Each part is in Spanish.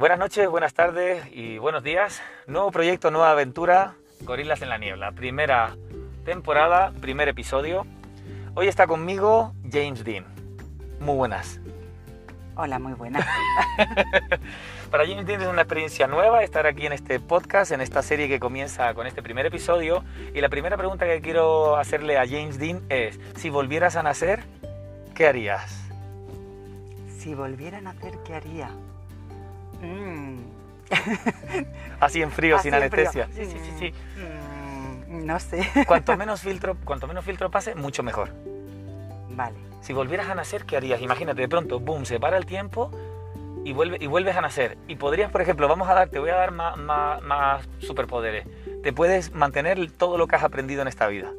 Buenas noches, buenas tardes y buenos días. Nuevo proyecto, nueva aventura, Gorilas en la Niebla. Primera temporada, primer episodio. Hoy está conmigo James Dean. Muy buenas. Hola, muy buenas. Para James Dean es una experiencia nueva estar aquí en este podcast, en esta serie que comienza con este primer episodio. Y la primera pregunta que quiero hacerle a James Dean es, si volvieras a nacer, ¿qué harías? Si volviera a nacer, ¿qué haría? Mm. Así en frío, Así sin en frío. anestesia. Sí, sí, sí, sí. Mm, no sé. Cuanto menos filtro, cuanto menos filtro pase, mucho mejor. Vale. Si volvieras a nacer, ¿qué harías? Imagínate, de pronto, boom, se para el tiempo y, vuelve, y vuelves a nacer. Y podrías, por ejemplo, vamos a dar, te voy a dar más, más, más superpoderes. Te puedes mantener todo lo que has aprendido en esta vida.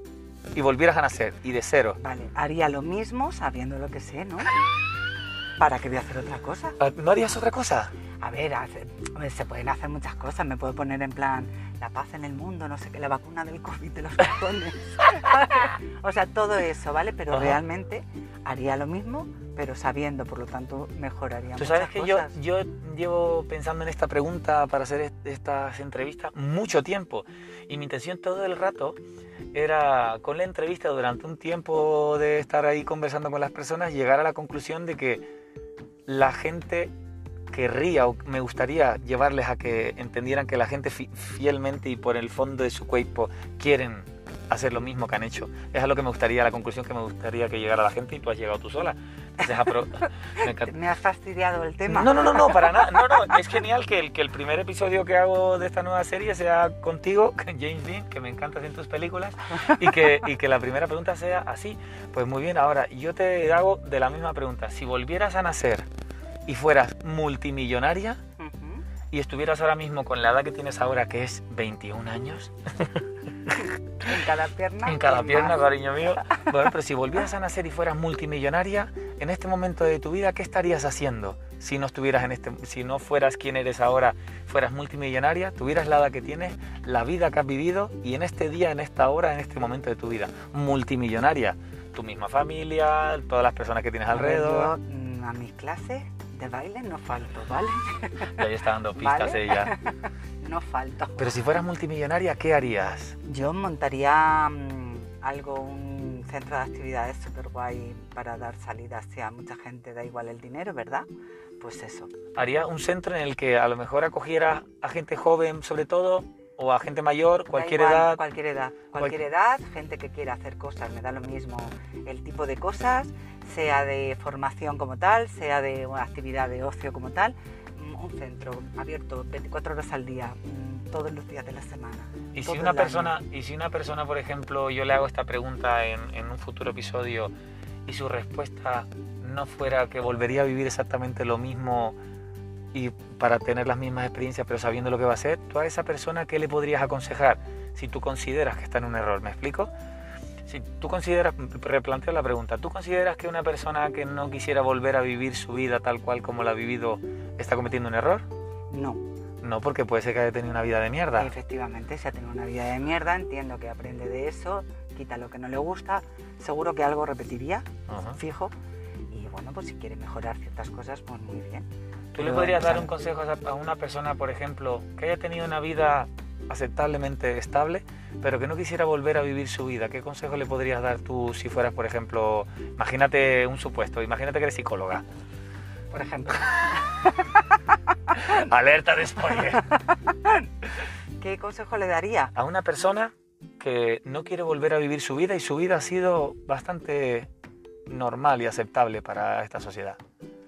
Y volvieras a nacer, y de cero. Vale, haría lo mismo sabiendo lo que sé, ¿no? ¿Para qué voy a hacer otra cosa? Ah, ¿No harías otra cosa? A ver, hace- hombre, se pueden hacer muchas cosas. Me puedo poner en plan la paz en el mundo, no sé qué, la vacuna del COVID de los cojones. o sea, todo eso, ¿vale? Pero Ajá. realmente haría lo mismo, pero sabiendo, por lo tanto, mejoraría Tú sabes que yo, yo llevo pensando en esta pregunta para hacer est- estas entrevistas mucho tiempo. Y mi intención todo el rato era, con la entrevista, durante un tiempo de estar ahí conversando con las personas, llegar a la conclusión de que la gente querría o me gustaría llevarles a que entendieran que la gente fi- fielmente y por el fondo de su cuerpo quieren hacer lo mismo que han hecho. Es a lo que me gustaría, la conclusión que me gustaría que llegara la gente y tú has llegado tú sola. Entonces, me encanta. Me has fastidiado el tema. No, no, no, no, para nada. No, no, es genial que el, que el primer episodio que hago de esta nueva serie sea contigo, con James Dean, que me encantas en tus películas, y que, y que la primera pregunta sea así. Pues muy bien, ahora yo te hago de la misma pregunta. Si volvieras a nacer y fueras multimillonaria Ujú. y estuvieras ahora mismo con la edad que tienes ahora, que es 21 años, En cada pierna. en cada pierna, cariño mío. Bueno, pero si volvieras a nacer y fueras multimillonaria, en este momento de tu vida, ¿qué estarías haciendo? Si no estuvieras en este, si no fueras quien eres ahora, fueras multimillonaria, tuvieras la edad que tienes, la vida que has vivido y en este día, en esta hora, en este momento de tu vida, multimillonaria, tu misma familia, todas las personas que tienes alrededor. yo, mm, a mis clases de baile no falto, ¿vale? Y ahí está dando pistas Vale. ella. No falto. Pero si fueras multimillonaria, ¿qué harías? Yo montaría mm, algo, un centro de actividades súper guay para dar salida hacia mucha gente, da igual el dinero, ¿verdad? Pues eso. ¿Harías un centro en el que a lo mejor acogieras a gente joven, sobre todo, o a gente mayor, cualquier igual, edad? Cualquier edad. Cualquier edad, gente que quiera hacer cosas, me da lo mismo el tipo de cosas, sea de formación como tal, sea de una actividad de ocio como tal. mm, Un centro abierto 24 horas al día, mm, todos los días de la semana. Y si una año. persona, y si una persona, por ejemplo, yo le hago esta pregunta en, en un futuro episodio y su respuesta no fuera que volvería a vivir exactamente lo mismo y para tener las mismas experiencias, pero sabiendo lo que va a hacer, tú a esa persona qué le podrías aconsejar si tú consideras que está en un error, ¿me explico? Si tú consideras, replanteo la pregunta, ¿tú consideras que una persona que no quisiera volver a vivir su vida tal cual como la ha vivido está cometiendo un error? No, No, porque puede ser que haya tenido una vida de mierda. efectivamente, si ha tenido una vida de mierda, entiendo que aprende de eso, quita lo que no le gusta, seguro que algo repetiría, Ajá. fijo. Bueno, pues si quiere mejorar ciertas cosas, pues muy bien. ¿Tú le podrías dar un consejo a a una persona, por ejemplo, que haya tenido una vida aceptablemente estable, pero que no quisiera volver a vivir su vida? ¿Qué consejo le podrías dar tú si fueras, por ejemplo, imagínate un supuesto, imagínate que eres psicóloga? Por ejemplo, Alerta de spoiler. ¿qué consejo le daría? A una persona que no quiere volver a vivir su vida y su vida ha sido bastante normal y aceptable para esta sociedad.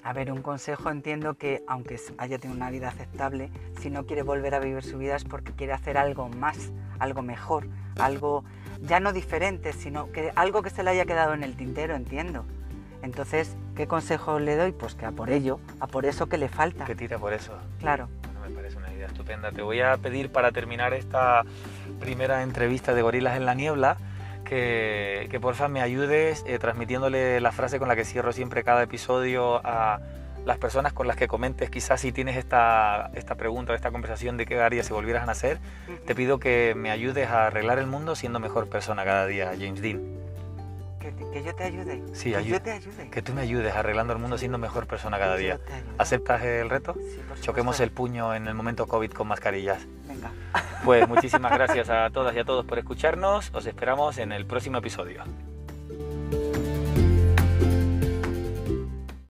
A ver, un consejo entiendo que aunque haya tenido una vida aceptable, si no quiere volver a vivir su vida es porque quiere hacer algo más, algo mejor, algo ya no diferente, sino que algo que se le haya quedado en el tintero, entiendo. Entonces, ¿qué consejo le doy? Pues que a por ello, a por eso que le falta. Que tira por eso. Claro. Bueno, me parece una idea estupenda. Te voy a pedir para terminar esta primera entrevista de Gorilas en la Niebla que, que porfa me ayudes eh, transmitiéndole la frase con la que cierro siempre cada episodio a las personas con las que comentes, quizás si tienes esta, esta pregunta o esta conversación de qué harías si volvieras a nacer, uh -huh. te pido que me ayudes a arreglar el mundo siendo mejor persona cada día, James Dean. Que, que, yo te ayude. Sí, que ayude, yo te ayude. Que tú me ayudes arreglando el mundo siendo mejor persona cada día. ¿Aceptas el reto? Sí, por Choquemos el puño en el momento COVID con mascarillas. Pues muchísimas gracias a todas y a todos por escucharnos. Os esperamos en el próximo episodio.